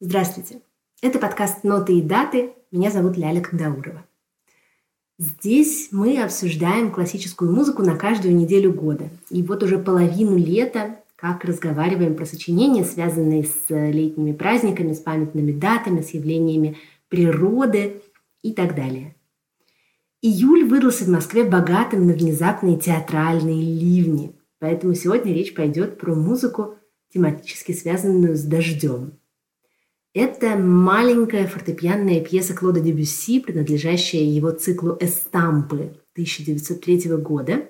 Здравствуйте! Это подкаст «Ноты и даты». Меня зовут Ляля Кандаурова. Здесь мы обсуждаем классическую музыку на каждую неделю года. И вот уже половину лета как разговариваем про сочинения, связанные с летними праздниками, с памятными датами, с явлениями природы и так далее. Июль выдался в Москве богатым на внезапные театральные ливни. Поэтому сегодня речь пойдет про музыку, тематически связанную с дождем – это маленькая фортепианная пьеса Клода Дебюсси, принадлежащая его циклу «Эстампы» 1903 года.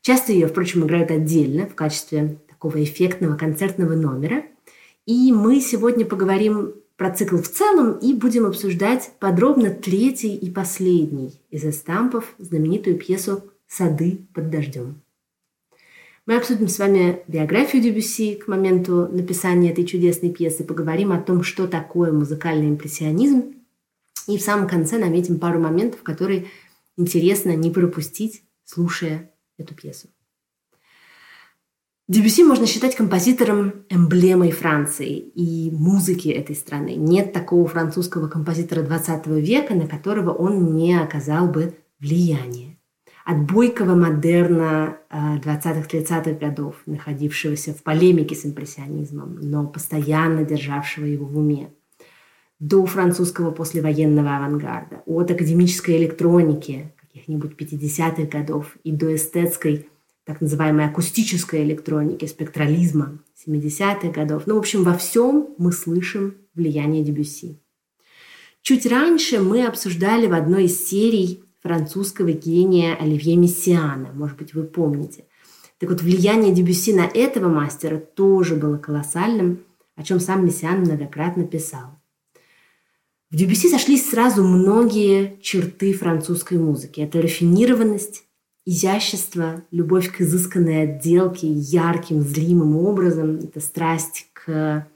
Часто ее, впрочем, играют отдельно в качестве такого эффектного концертного номера. И мы сегодня поговорим про цикл в целом и будем обсуждать подробно третий и последний из эстампов, знаменитую пьесу «Сады под дождем». Мы обсудим с вами биографию Дебюсси к моменту написания этой чудесной пьесы, поговорим о том, что такое музыкальный импрессионизм, и в самом конце наметим пару моментов, которые интересно не пропустить, слушая эту пьесу. Дебюсси можно считать композитором эмблемой Франции и музыки этой страны. Нет такого французского композитора 20 века, на которого он не оказал бы влияние от бойкого модерна 20-30-х э, годов, находившегося в полемике с импрессионизмом, но постоянно державшего его в уме, до французского послевоенного авангарда, от академической электроники каких-нибудь 50-х годов и до эстетской, так называемой акустической электроники, спектрализма 70-х годов. Ну, в общем, во всем мы слышим влияние Дебюсси. Чуть раньше мы обсуждали в одной из серий французского гения Оливье Мессиана. Может быть, вы помните. Так вот, влияние Дебюсси на этого мастера тоже было колоссальным, о чем сам Мессиан многократно писал. В Дебюсси сошлись сразу многие черты французской музыки. Это рафинированность, изящество, любовь к изысканной отделке, ярким, зримым образом. Это страсть к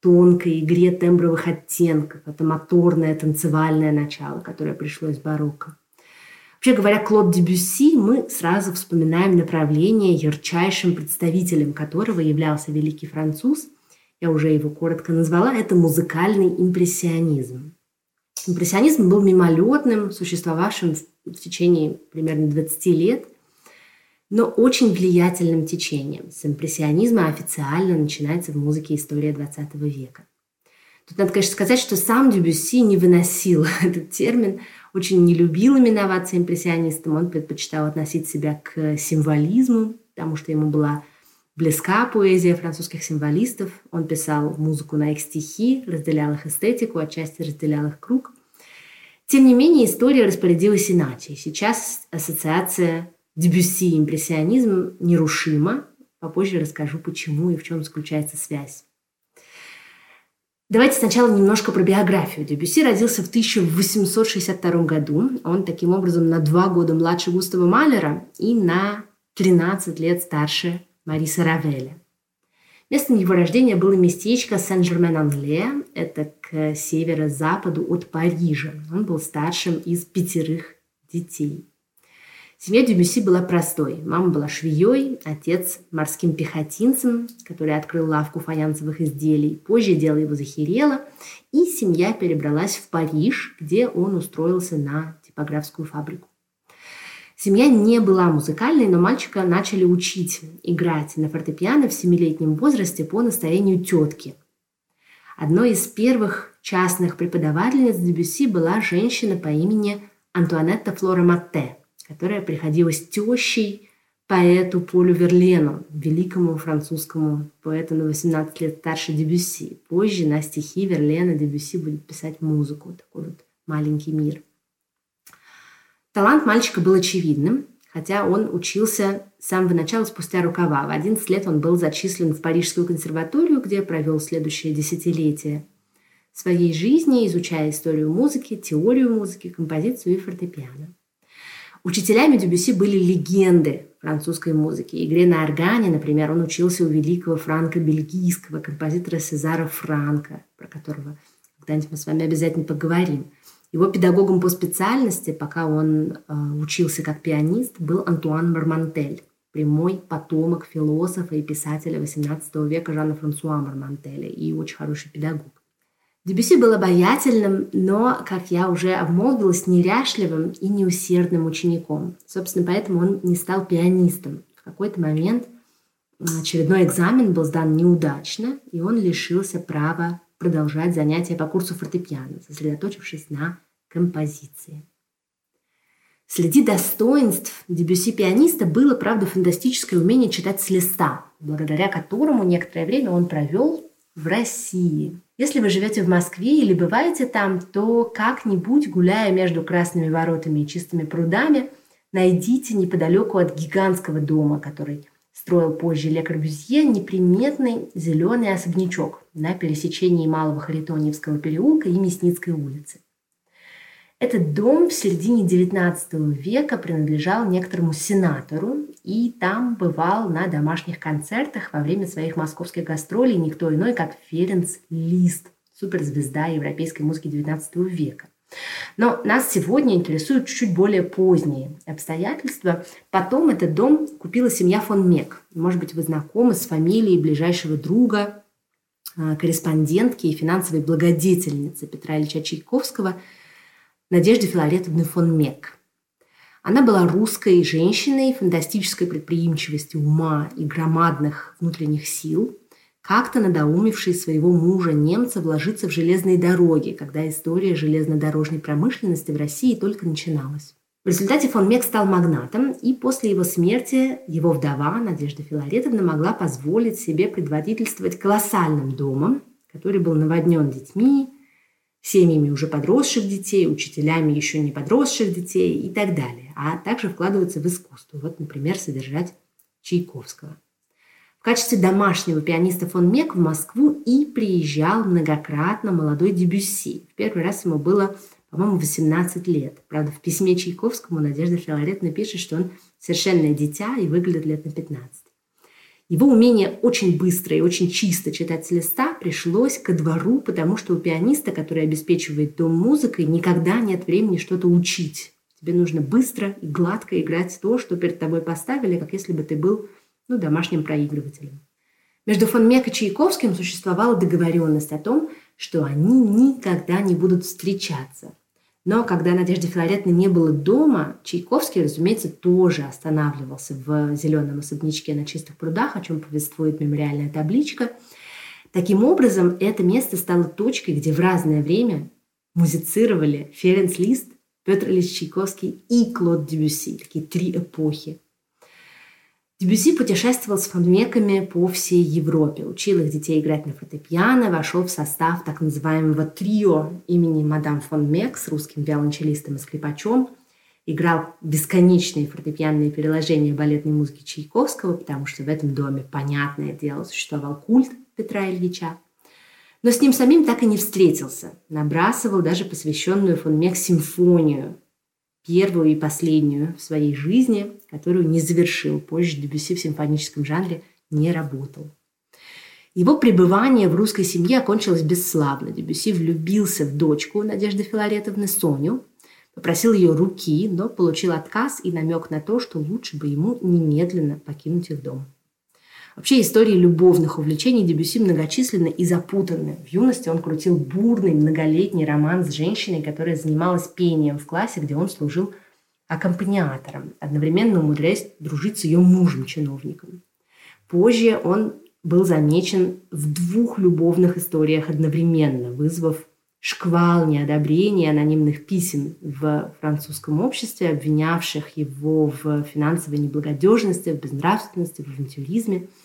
тонкой игре тембровых оттенков. Это моторное танцевальное начало, которое пришло из барокко. Вообще говоря, Клод Дебюсси мы сразу вспоминаем направление, ярчайшим представителем которого являлся великий француз. Я уже его коротко назвала. Это музыкальный импрессионизм. Импрессионизм был мимолетным, существовавшим в течение примерно 20 лет, но очень влиятельным течением. С импрессионизма официально начинается в музыке история 20 века. Тут надо, конечно, сказать, что сам Дебюсси не выносил этот термин, очень не любил именоваться импрессионистом, он предпочитал относить себя к символизму, потому что ему была близка поэзия французских символистов. Он писал музыку на их стихи, разделял их эстетику, отчасти разделял их круг. Тем не менее, история распорядилась иначе. Сейчас ассоциация Дебюсси и импрессионизм нерушима. Попозже расскажу, почему и в чем заключается связь. Давайте сначала немножко про биографию. Дебюсси родился в 1862 году. Он таким образом на два года младше Густава Малера и на 13 лет старше Мариса Равеля. Местом его рождения было местечко Сен-Жермен-Англе, это к северо-западу от Парижа. Он был старшим из пятерых детей. Семья Дебюсси была простой. Мама была швеей, отец морским пехотинцем, который открыл лавку фаянсовых изделий. Позже дело его захерело, и семья перебралась в Париж, где он устроился на типографскую фабрику. Семья не была музыкальной, но мальчика начали учить играть на фортепиано в семилетнем возрасте по настоянию тетки. Одной из первых частных преподавательниц Дебюсси была женщина по имени Антуанетта Флора Матте – которая приходилась тещей поэту Полю Верлену, великому французскому поэту на 18 лет старше Дебюсси. Позже на стихи Верлена Дебюсси будет писать музыку, такой вот маленький мир. Талант мальчика был очевидным, хотя он учился с самого начала спустя рукава. В 11 лет он был зачислен в Парижскую консерваторию, где провел следующее десятилетие своей жизни, изучая историю музыки, теорию музыки, композицию и фортепиано. Учителями Дебюси были легенды французской музыки. Игре на органе, например, он учился у великого франко-бельгийского композитора Сезара Франка, про которого когда-нибудь мы с вами обязательно поговорим. Его педагогом по специальности, пока он э, учился как пианист, был Антуан Мармантель, прямой потомок философа и писателя XVIII века Жана Франсуа Мармантеля и очень хороший педагог. Дебюси был обаятельным, но, как я уже обмолвилась, неряшливым и неусердным учеником. Собственно, поэтому он не стал пианистом. В какой-то момент очередной экзамен был сдан неудачно, и он лишился права продолжать занятия по курсу фортепиано, сосредоточившись на композиции. Среди достоинств Дебюси пианиста было, правда, фантастическое умение читать с листа, благодаря которому некоторое время он провел в России. Если вы живете в Москве или бываете там, то как-нибудь, гуляя между Красными воротами и Чистыми прудами, найдите неподалеку от гигантского дома, который строил позже Ле Корбюзье, неприметный зеленый особнячок на пересечении Малого Харитоньевского переулка и Мясницкой улицы. Этот дом в середине XIX века принадлежал некоторому сенатору, и там бывал на домашних концертах во время своих московских гастролей никто иной, как Ференц Лист, суперзвезда европейской музыки XIX века. Но нас сегодня интересуют чуть-чуть более поздние обстоятельства. Потом этот дом купила семья фон Мек. Может быть, вы знакомы с фамилией ближайшего друга, а, корреспондентки и финансовой благодетельницы Петра Ильича Чайковского – Надежды Филаретовны фон Мек. Она была русской женщиной фантастической предприимчивости ума и громадных внутренних сил, как-то надоумевшей своего мужа немца вложиться в железные дороги, когда история железнодорожной промышленности в России только начиналась. В результате фон Мек стал магнатом, и после его смерти его вдова Надежда Филаретовна могла позволить себе предводительствовать колоссальным домом, который был наводнен детьми, семьями уже подросших детей, учителями еще не подросших детей и так далее, а также вкладываться в искусство. Вот, например, содержать Чайковского. В качестве домашнего пианиста фон Мек в Москву и приезжал многократно молодой Дебюсси. В первый раз ему было, по-моему, 18 лет. Правда, в письме Чайковскому Надежда Филаретовна пишет, что он совершенное дитя и выглядит лет на 15. Его умение очень быстро и очень чисто читать с листа пришлось ко двору, потому что у пианиста, который обеспечивает дом музыкой, никогда нет времени что-то учить. Тебе нужно быстро и гладко играть то, что перед тобой поставили, как если бы ты был ну, домашним проигрывателем. Между фон Мек и Чайковским существовала договоренность о том, что они никогда не будут встречаться – но когда Надежды Филаретны не было дома, Чайковский, разумеется, тоже останавливался в зеленом особнячке на чистых прудах, о чем повествует мемориальная табличка. Таким образом, это место стало точкой, где в разное время музицировали Ференц Лист, Петр Ильич Чайковский и Клод Дебюсси, такие три эпохи. Дебюси путешествовал с фонмеками по всей Европе, учил их детей играть на фортепиано, вошел в состав так называемого трио имени мадам фон Мек с русским виолончелистом и скрипачом, играл бесконечные фортепианные переложения балетной музыки Чайковского, потому что в этом доме, понятное дело, существовал культ Петра Ильича. Но с ним самим так и не встретился. Набрасывал даже посвященную фон Мек симфонию, первую и последнюю в своей жизни, которую не завершил. Позже Дебюсси в симфоническом жанре не работал. Его пребывание в русской семье окончилось бесславно. Дебюсси влюбился в дочку Надежды Филаретовны Соню, попросил ее руки, но получил отказ и намек на то, что лучше бы ему немедленно покинуть их дом. Вообще истории любовных увлечений Дебюси многочисленны и запутанны. В юности он крутил бурный многолетний роман с женщиной, которая занималась пением в классе, где он служил аккомпаниатором, одновременно умудряясь дружить с ее мужем-чиновником. Позже он был замечен в двух любовных историях одновременно, вызвав шквал неодобрения анонимных писем в французском обществе, обвинявших его в финансовой неблагодежности, в безнравственности, в авантюризме –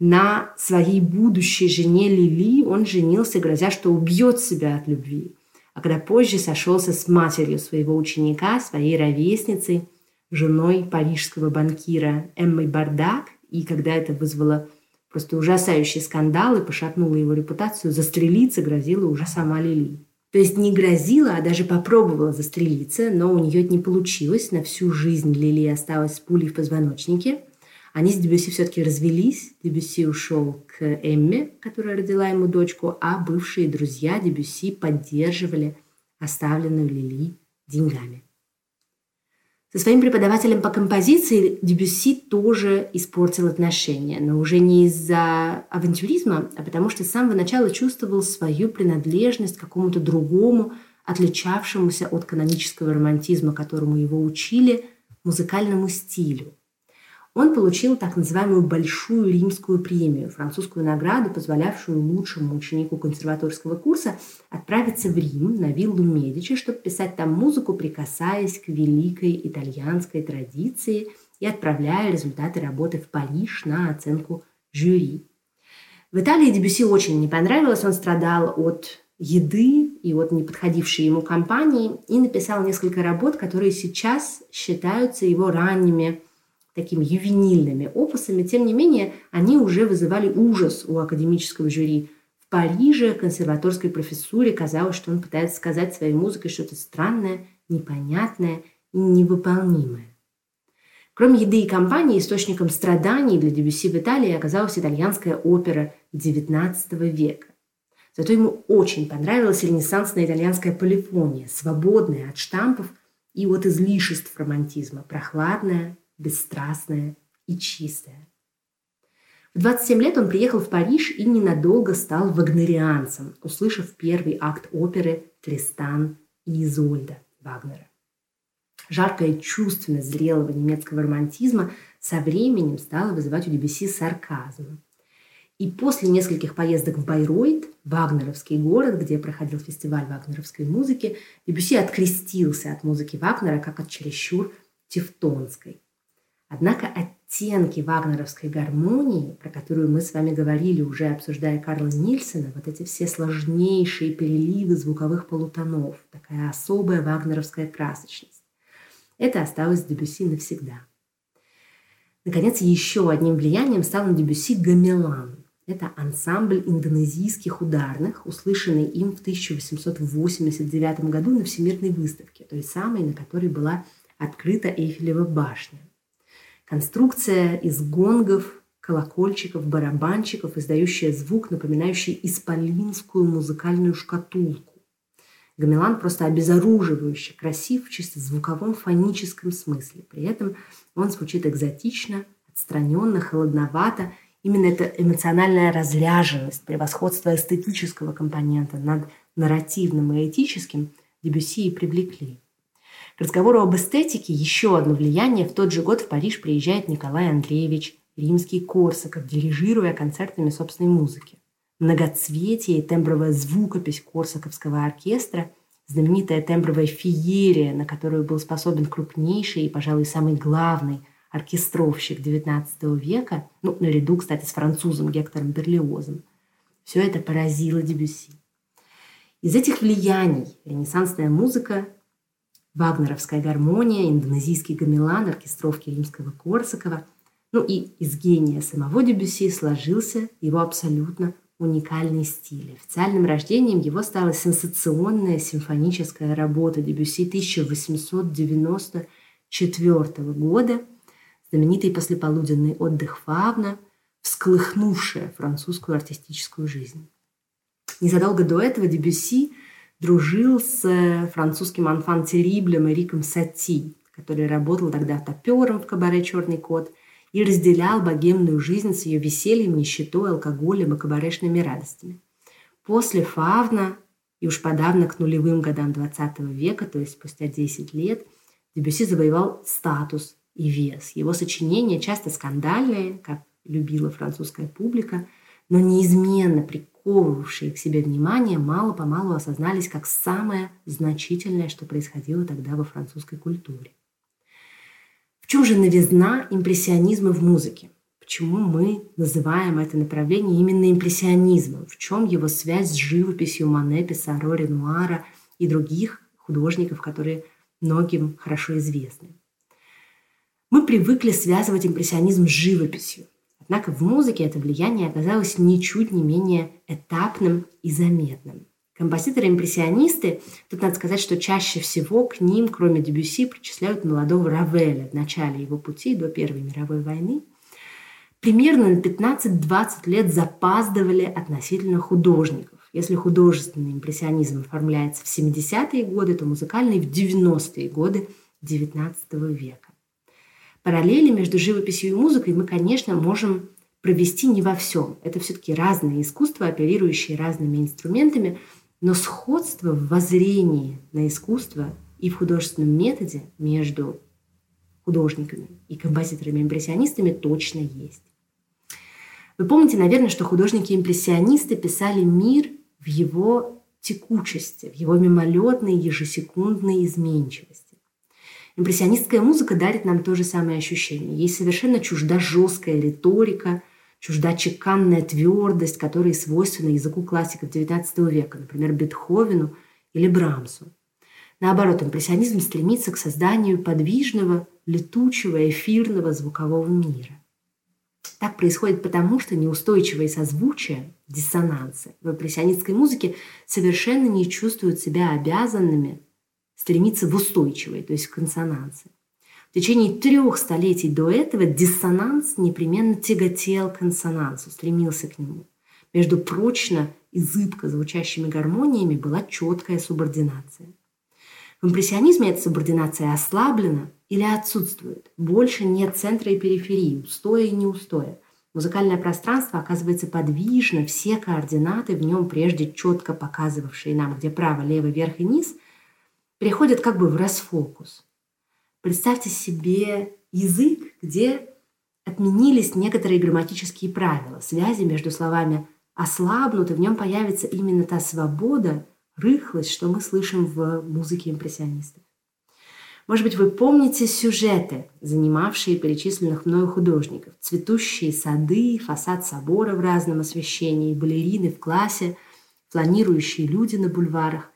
на своей будущей жене Лили он женился, грозя, что убьет себя от любви. А когда позже сошелся с матерью своего ученика, своей ровесницей, женой парижского банкира Эммой Бардак, и когда это вызвало просто ужасающий скандал и пошатнуло его репутацию, застрелиться грозила уже сама Лили. То есть не грозила, а даже попробовала застрелиться, но у нее это не получилось. На всю жизнь Лили осталась с пулей в позвоночнике. Они с Дебюси все-таки развелись. Дебюси ушел к Эмме, которая родила ему дочку, а бывшие друзья Дебюси поддерживали оставленную Лили деньгами. Со своим преподавателем по композиции Дебюсси тоже испортил отношения, но уже не из-за авантюризма, а потому что с самого начала чувствовал свою принадлежность к какому-то другому, отличавшемуся от канонического романтизма, которому его учили, музыкальному стилю он получил так называемую Большую римскую премию, французскую награду, позволявшую лучшему ученику консерваторского курса отправиться в Рим на виллу Медичи, чтобы писать там музыку, прикасаясь к великой итальянской традиции и отправляя результаты работы в Париж на оценку жюри. В Италии Дебюси очень не понравилось, он страдал от еды и от неподходившей ему компании и написал несколько работ, которые сейчас считаются его ранними такими ювенильными опусами, тем не менее, они уже вызывали ужас у академического жюри. В Париже консерваторской профессуре казалось, что он пытается сказать своей музыкой что-то странное, непонятное и невыполнимое. Кроме еды и компании, источником страданий для Дебюсси в Италии оказалась итальянская опера XIX века. Зато ему очень понравилась ренессансная итальянская полифония, свободная от штампов и от излишеств романтизма, прохладная, бесстрастная и чистая. В 27 лет он приехал в Париж и ненадолго стал вагнерианцем, услышав первый акт оперы «Тристан и Изольда» Вагнера. Жаркая чувственность зрелого немецкого романтизма со временем стала вызывать у Дебюсси сарказм. И после нескольких поездок в Байройт, Вагнеровский город, где проходил фестиваль вагнеровской музыки, Дебюсси открестился от музыки Вагнера как от чересчур тевтонской – Однако оттенки вагнеровской гармонии, про которую мы с вами говорили, уже обсуждая Карла Нильсена, вот эти все сложнейшие переливы звуковых полутонов, такая особая вагнеровская красочность, это осталось Дебюси навсегда. Наконец, еще одним влиянием стал на Дебюси гамелан. Это ансамбль индонезийских ударных, услышанный им в 1889 году на Всемирной выставке, той самой, на которой была открыта Эйфелева башня. Конструкция из гонгов, колокольчиков, барабанчиков, издающая звук, напоминающий исполинскую музыкальную шкатулку. Гамелан просто обезоруживающе красив в чисто звуковом фоническом смысле. При этом он звучит экзотично, отстраненно, холодновато. Именно эта эмоциональная разряженность, превосходство эстетического компонента над нарративным и этическим Дебюсси и привлекли. К разговору об эстетике еще одно влияние. В тот же год в Париж приезжает Николай Андреевич Римский Корсаков, дирижируя концертами собственной музыки. Многоцветие и тембровая звукопись Корсаковского оркестра, знаменитая тембровая феерия, на которую был способен крупнейший и, пожалуй, самый главный оркестровщик XIX века, ну, наряду, кстати, с французом Гектором Берлиозом. Все это поразило Дебюсси. Из этих влияний ренессансная музыка вагнеровская гармония, индонезийский гамелан, оркестровки римского Корсакова. Ну и из гения самого Дебюсси сложился его абсолютно уникальный стиль. Официальным рождением его стала сенсационная симфоническая работа Дебюсси 1894 года, знаменитый послеполуденный отдых Фавна, всколыхнувшая французскую артистическую жизнь. Незадолго до этого Дебюсси дружил с э, французским анфан Териблем Эриком Сати, который работал тогда топером в кабаре «Черный кот» и разделял богемную жизнь с ее весельем, нищетой, алкоголем и кабарешными радостями. После Фавна и уж подавно к нулевым годам XX века, то есть спустя 10 лет, Дебюсси завоевал статус и вес. Его сочинения часто скандальные, как любила французская публика, но неизменно при приковывавшие к себе внимание, мало-помалу осознались как самое значительное, что происходило тогда во французской культуре. В чем же новизна импрессионизма в музыке? Почему мы называем это направление именно импрессионизмом? В чем его связь с живописью Мане, Писаро, Ренуара и других художников, которые многим хорошо известны? Мы привыкли связывать импрессионизм с живописью. Однако в музыке это влияние оказалось ничуть не менее этапным и заметным. Композиторы-импрессионисты, тут надо сказать, что чаще всего к ним, кроме Дебюсси, причисляют молодого Равеля в начале его пути до Первой мировой войны, примерно на 15-20 лет запаздывали относительно художников. Если художественный импрессионизм оформляется в 70-е годы, то музыкальный в 90-е годы XIX века. Параллели между живописью и музыкой мы, конечно, можем провести не во всем. Это все-таки разные искусства, оперирующие разными инструментами – но сходство в воззрении на искусство и в художественном методе между художниками и композиторами-импрессионистами точно есть. Вы помните, наверное, что художники-импрессионисты писали мир в его текучести, в его мимолетной ежесекундной изменчивости. Импрессионистская музыка дарит нам то же самое ощущение. Ей совершенно чужда жесткая риторика, чужда чеканная твердость, которая свойственна языку классиков XIX века, например, Бетховену или Брамсу. Наоборот, импрессионизм стремится к созданию подвижного, летучего, эфирного звукового мира. Так происходит потому, что неустойчивые созвучия, диссонансы в импрессионистской музыке совершенно не чувствуют себя обязанными стремиться в устойчивой, то есть в консонансы. В течение трех столетий до этого диссонанс непременно тяготел к консонансу, стремился к нему. Между прочно и зыбко звучащими гармониями была четкая субординация. В импрессионизме эта субординация ослаблена или отсутствует. Больше нет центра и периферии, устоя и неустоя. Музыкальное пространство оказывается подвижно, все координаты в нем, прежде четко показывавшие нам, где право, лево, верх и низ, переходят как бы в расфокус – Представьте себе язык, где отменились некоторые грамматические правила. Связи между словами ослабнут, и в нем появится именно та свобода, рыхлость, что мы слышим в музыке импрессионистов. Может быть, вы помните сюжеты, занимавшие перечисленных мною художников. Цветущие сады, фасад собора в разном освещении, балерины в классе, фланирующие люди на бульварах.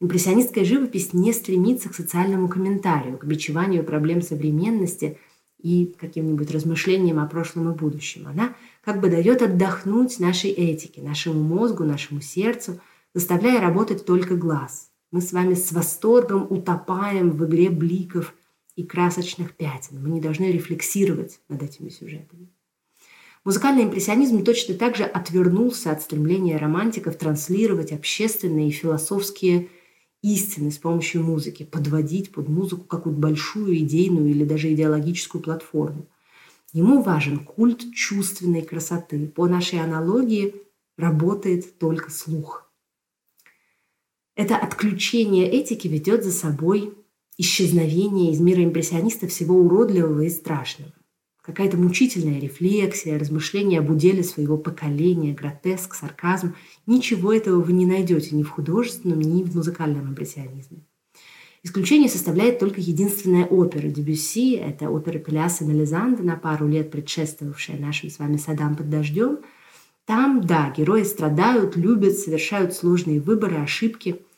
Импрессионистская живопись не стремится к социальному комментарию, к бичеванию проблем современности и каким-нибудь размышлениям о прошлом и будущем. Она как бы дает отдохнуть нашей этике, нашему мозгу, нашему сердцу, заставляя работать только глаз. Мы с вами с восторгом утопаем в игре бликов и красочных пятен. Мы не должны рефлексировать над этими сюжетами. Музыкальный импрессионизм точно так же отвернулся от стремления романтиков транслировать общественные и философские истины с помощью музыки, подводить под музыку какую-то большую идейную или даже идеологическую платформу. Ему важен культ чувственной красоты. По нашей аналогии работает только слух. Это отключение этики ведет за собой исчезновение из мира импрессиониста всего уродливого и страшного какая-то мучительная рефлексия, размышления об уделе своего поколения, гротеск, сарказм. Ничего этого вы не найдете ни в художественном, ни в музыкальном импрессионизме. Исключение составляет только единственная опера Дебюсси. Это опера Пеляса Мелизанда, на пару лет предшествовавшая нашим с вами «Садам под дождем». Там, да, герои страдают, любят, совершают сложные выборы, ошибки –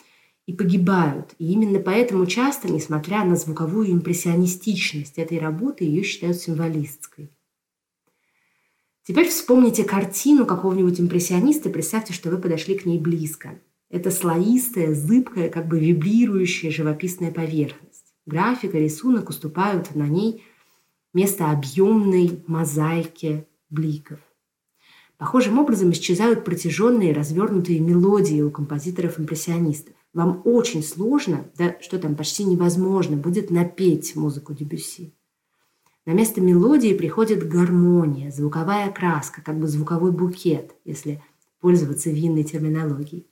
и погибают. И именно поэтому часто, несмотря на звуковую импрессионистичность этой работы, ее считают символистской. Теперь вспомните картину какого-нибудь импрессиониста, представьте, что вы подошли к ней близко. Это слоистая, зыбкая, как бы вибрирующая живописная поверхность. Графика, рисунок уступают на ней место объемной мозаике бликов. Похожим образом исчезают протяженные развернутые мелодии у композиторов-импрессионистов вам очень сложно, да что там, почти невозможно будет напеть музыку Дебюсси. На место мелодии приходит гармония, звуковая краска, как бы звуковой букет, если пользоваться винной терминологией.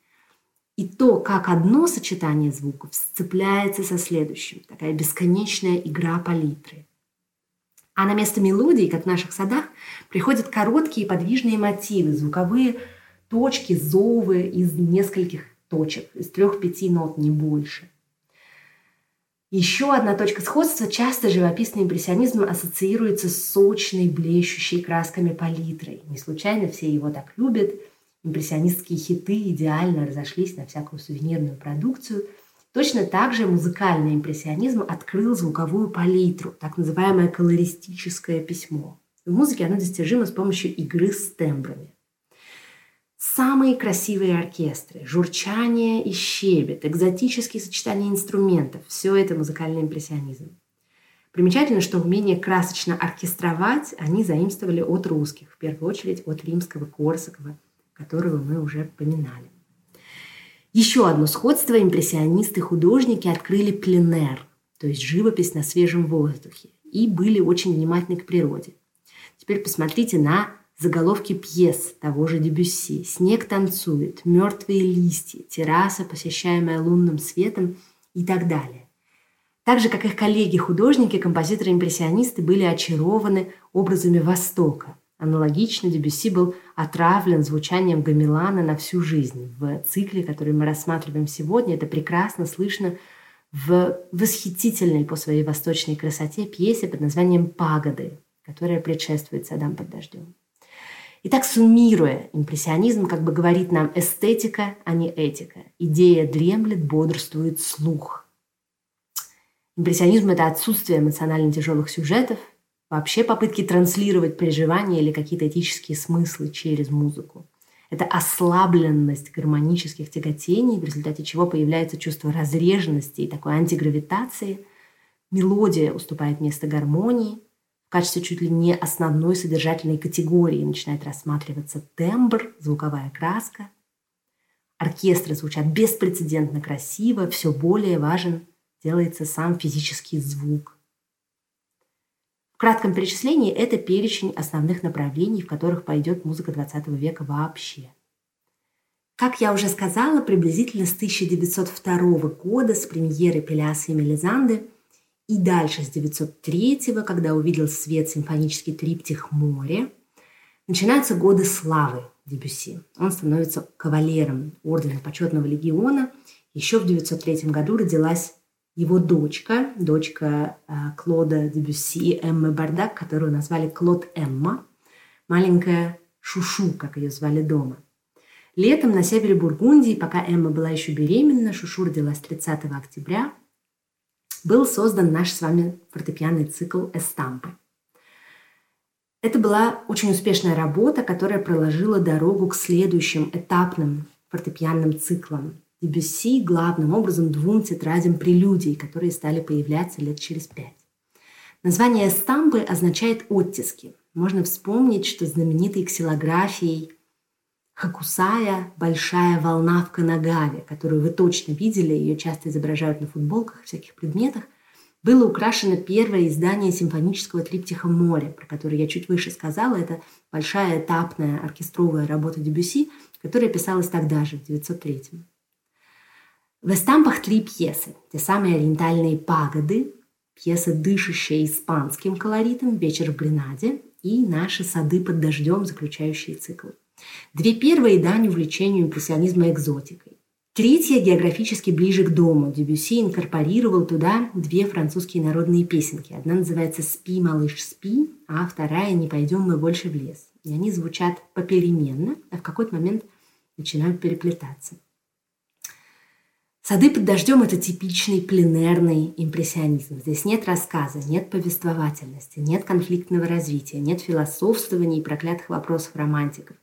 И то, как одно сочетание звуков сцепляется со следующим. Такая бесконечная игра палитры. А на место мелодии, как в наших садах, приходят короткие подвижные мотивы, звуковые точки, зовы из нескольких точек, из трех-пяти нот, не больше. Еще одна точка сходства. Часто живописный импрессионизм ассоциируется с сочной, блещущей красками палитрой. Не случайно все его так любят. Импрессионистские хиты идеально разошлись на всякую сувенирную продукцию. Точно так же музыкальный импрессионизм открыл звуковую палитру, так называемое колористическое письмо. В музыке оно достижимо с помощью игры с тембрами. Самые красивые оркестры, журчание и щебет, экзотические сочетания инструментов – все это музыкальный импрессионизм. Примечательно, что умение красочно оркестровать они заимствовали от русских, в первую очередь от римского Корсакова, которого мы уже поминали. Еще одно сходство импрессионисты-художники открыли пленер, то есть живопись на свежем воздухе, и были очень внимательны к природе. Теперь посмотрите на заголовки пьес того же Дебюсси. «Снег танцует», «Мертвые листья», «Терраса, посещаемая лунным светом» и так далее. Так же, как их коллеги-художники, композиторы-импрессионисты были очарованы образами Востока. Аналогично Дебюсси был отравлен звучанием Гамилана на всю жизнь. В цикле, который мы рассматриваем сегодня, это прекрасно слышно в восхитительной по своей восточной красоте пьесе под названием «Пагоды», которая предшествует «Садам под дождем». Итак, суммируя, импрессионизм как бы говорит нам эстетика, а не этика. Идея дремлет, бодрствует слух. Импрессионизм – это отсутствие эмоционально тяжелых сюжетов, вообще попытки транслировать переживания или какие-то этические смыслы через музыку. Это ослабленность гармонических тяготений, в результате чего появляется чувство разреженности и такой антигравитации. Мелодия уступает место гармонии – качестве чуть ли не основной содержательной категории начинает рассматриваться тембр, звуковая краска. Оркестры звучат беспрецедентно красиво, все более важен делается сам физический звук. В кратком перечислении это перечень основных направлений, в которых пойдет музыка XX века вообще. Как я уже сказала, приблизительно с 1902 года, с премьеры Пеляса и Мелизанды, и дальше с 903 когда увидел свет симфонический триптих «Море», начинаются годы славы Дебюсси. Он становится кавалером Ордена Почетного Легиона. Еще в 903 году родилась его дочка, дочка э, Клода Дебюсси, Эммы Бардак, которую назвали Клод Эмма, маленькая Шушу, как ее звали дома. Летом на севере Бургундии, пока Эмма была еще беременна, Шушу родилась 30 октября – был создан наш с вами фортепианный цикл «Эстампы». Это была очень успешная работа, которая проложила дорогу к следующим этапным фортепианным циклам. Дебюсси главным образом двум тетрадям прелюдий, которые стали появляться лет через пять. Название «эстампы» означает «оттиски». Можно вспомнить, что знаменитой ксилографией Хакусая – большая волна в Канагаве, которую вы точно видели, ее часто изображают на футболках и всяких предметах, было украшено первое издание симфонического триптиха «Море», про которое я чуть выше сказала. Это большая этапная оркестровая работа Дебюси, которая писалась тогда же, в 903 В эстампах три пьесы. Те самые ориентальные «Пагоды», пьеса, дышащая испанским колоритом «Вечер в Гренаде» и «Наши сады под дождем», заключающие цикл. Две первые – дань увлечению импрессионизма экзотикой. Третья географически ближе к дому. Дебюси инкорпорировал туда две французские народные песенки. Одна называется «Спи, малыш, спи», а вторая «Не пойдем мы больше в лес». И они звучат попеременно, а в какой-то момент начинают переплетаться. «Сады под дождем» – это типичный пленерный импрессионизм. Здесь нет рассказа, нет повествовательности, нет конфликтного развития, нет философствований и проклятых вопросов романтиков.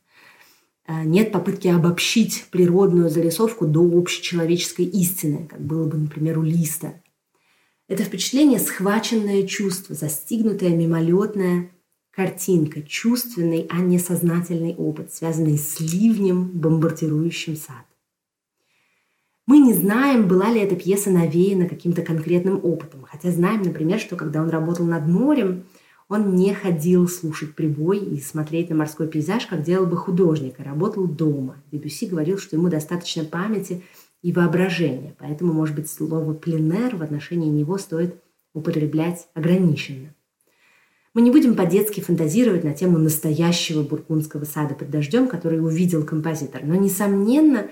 Э, нет попытки обобщить природную зарисовку до общечеловеческой истины, как было бы, например, у Листа. Это впечатление – схваченное чувство, застигнутая мимолетная картинка, чувственный, а не сознательный опыт, связанный с ливнем, бомбардирующим сад. Мы не знаем, была ли эта пьеса навеяна каким-то конкретным опытом, хотя знаем, например, что когда он работал над морем – он не ходил слушать прибой и смотреть на морской пейзаж, как делал бы художник, а работал дома. Дебюси говорил, что ему достаточно памяти и воображения, поэтому, может быть, слово «пленер» в отношении него стоит употреблять ограниченно. Мы не будем по-детски фантазировать на тему настоящего бургундского сада под дождем, который увидел композитор. Но, несомненно,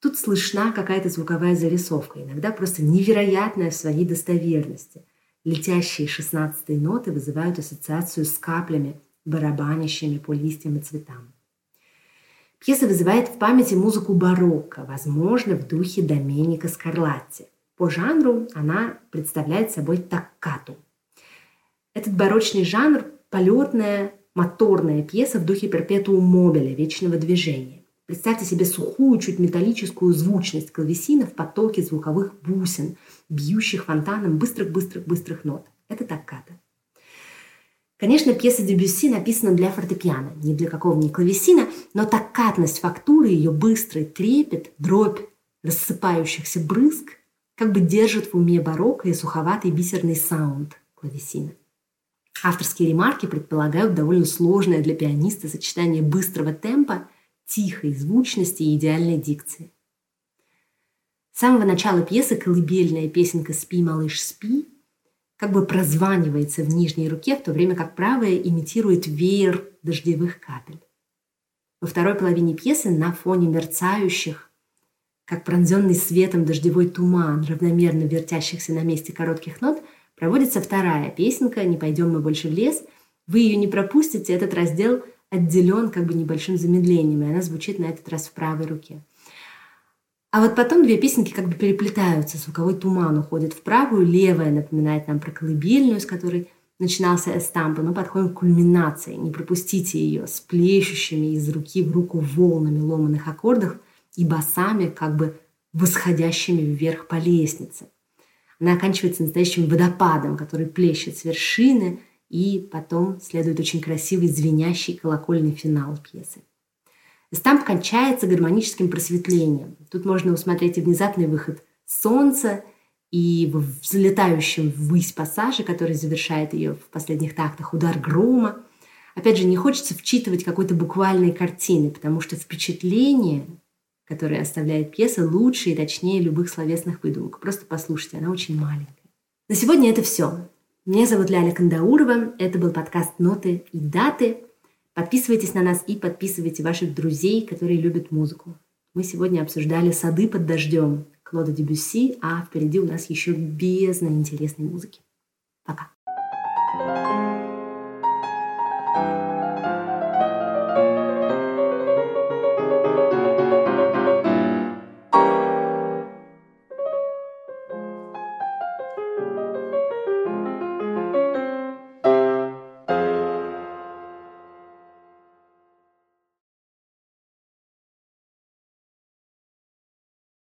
тут слышна какая-то звуковая зарисовка, иногда просто невероятная в своей достоверности. Летящие шестнадцатые ноты вызывают ассоциацию с каплями, барабанящими по листьям и цветам. Пьеса вызывает в памяти музыку барокко, возможно, в духе Доменика Скарлатти. По жанру она представляет собой таккату. Этот барочный жанр – полетная, моторная пьеса в духе перпетуум мобиля, вечного движения. Представьте себе сухую, чуть металлическую звучность клавесина в потоке звуковых бусин, бьющих фонтаном быстрых-быстрых-быстрых нот. Это токката. Конечно, пьеса Дебюсси написана для фортепиано, не для какого-нибудь клавесина, но токкатность фактуры, ее быстрый трепет, дробь рассыпающихся брызг как бы держит в уме барокко и суховатый бисерный саунд клавесина. Авторские ремарки предполагают довольно сложное для пианиста сочетание быстрого темпа – тихой звучности и идеальной дикции. С самого начала пьесы колыбельная песенка «Спи, малыш, спи» как бы прозванивается в нижней руке, в то время как правая имитирует веер дождевых капель. Во второй половине пьесы на фоне мерцающих, как пронзенный светом дождевой туман, равномерно вертящихся на месте коротких нот, проводится вторая песенка «Не пойдем мы больше в лес». Вы ее не пропустите, этот раздел – отделен как бы небольшим замедлением, и она звучит на этот раз в правой руке. А вот потом две песенки как бы переплетаются, звуковой туман уходит в правую, левая напоминает нам про колыбельную, с которой начинался эстампа, но подходим к кульминации, не пропустите ее, с плещущими из руки в руку волнами ломаных аккордов и басами, как бы восходящими вверх по лестнице. Она оканчивается настоящим водопадом, который плещет с вершины – и потом следует очень красивый звенящий колокольный финал пьесы. Эстамп кончается гармоническим просветлением. Тут можно усмотреть и внезапный выход солнца, и в взлетающем ввысь пассаже, который завершает ее в последних тактах, удар грома. Опять же, не хочется вчитывать какой-то буквальной картины, потому что впечатление, которое оставляет пьеса, лучше и точнее любых словесных выдумок. Просто послушайте, она очень маленькая. На сегодня это все. Меня зовут Ляля Кандаурова. Это был подкаст «Ноты и даты». Подписывайтесь на нас и подписывайте ваших друзей, которые любят музыку. Мы сегодня обсуждали «Сады под дождем» Клода Дебюсси, а впереди у нас еще бездна интересной музыки. Пока. thank you